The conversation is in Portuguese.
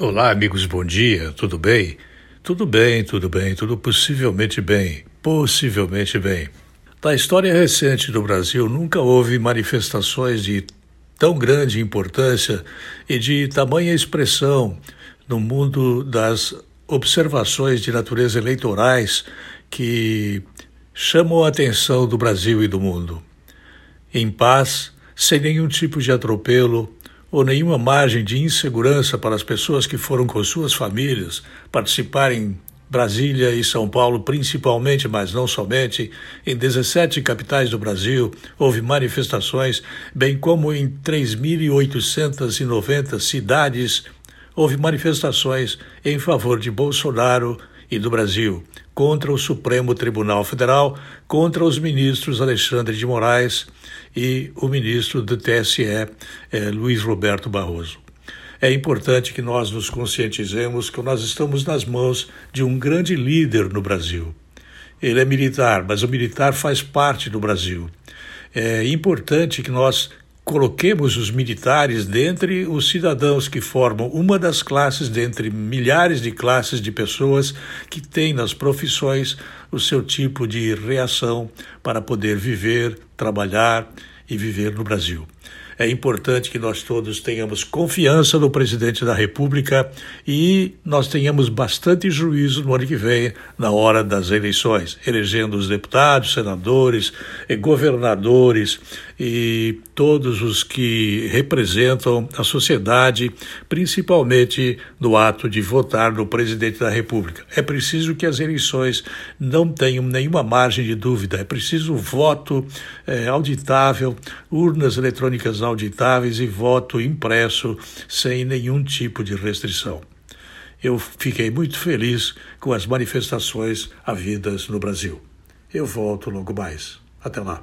Olá, amigos, bom dia, tudo bem? Tudo bem, tudo bem, tudo possivelmente bem, possivelmente bem. Na história recente do Brasil, nunca houve manifestações de tão grande importância e de tamanha expressão no mundo das observações de natureza eleitorais que chamam a atenção do Brasil e do mundo. Em paz, sem nenhum tipo de atropelo, ou nenhuma margem de insegurança para as pessoas que foram com suas famílias participar em Brasília e São Paulo, principalmente, mas não somente, em 17 capitais do Brasil, houve manifestações, bem como em 3.890 cidades, houve manifestações em favor de Bolsonaro e do Brasil, contra o Supremo Tribunal Federal, contra os ministros Alexandre de Moraes e o ministro do TSE, eh, Luiz Roberto Barroso. É importante que nós nos conscientizemos que nós estamos nas mãos de um grande líder no Brasil. Ele é militar, mas o militar faz parte do Brasil. É importante que nós coloquemos os militares dentre os cidadãos que formam uma das classes, dentre milhares de classes de pessoas que têm nas profissões o seu tipo de reação para poder viver, trabalhar e viver no Brasil. É importante que nós todos tenhamos confiança no presidente da República e nós tenhamos bastante juízo no ano que vem, na hora das eleições, elegendo os deputados, senadores, governadores e todos os que representam a sociedade, principalmente no ato de votar no presidente da República. É preciso que as eleições não tenham nenhuma margem de dúvida, é preciso voto é, auditável, urnas eletrônicas auditáveis e voto impresso sem nenhum tipo de restrição. Eu fiquei muito feliz com as manifestações havidas no Brasil. Eu volto logo mais. Até lá.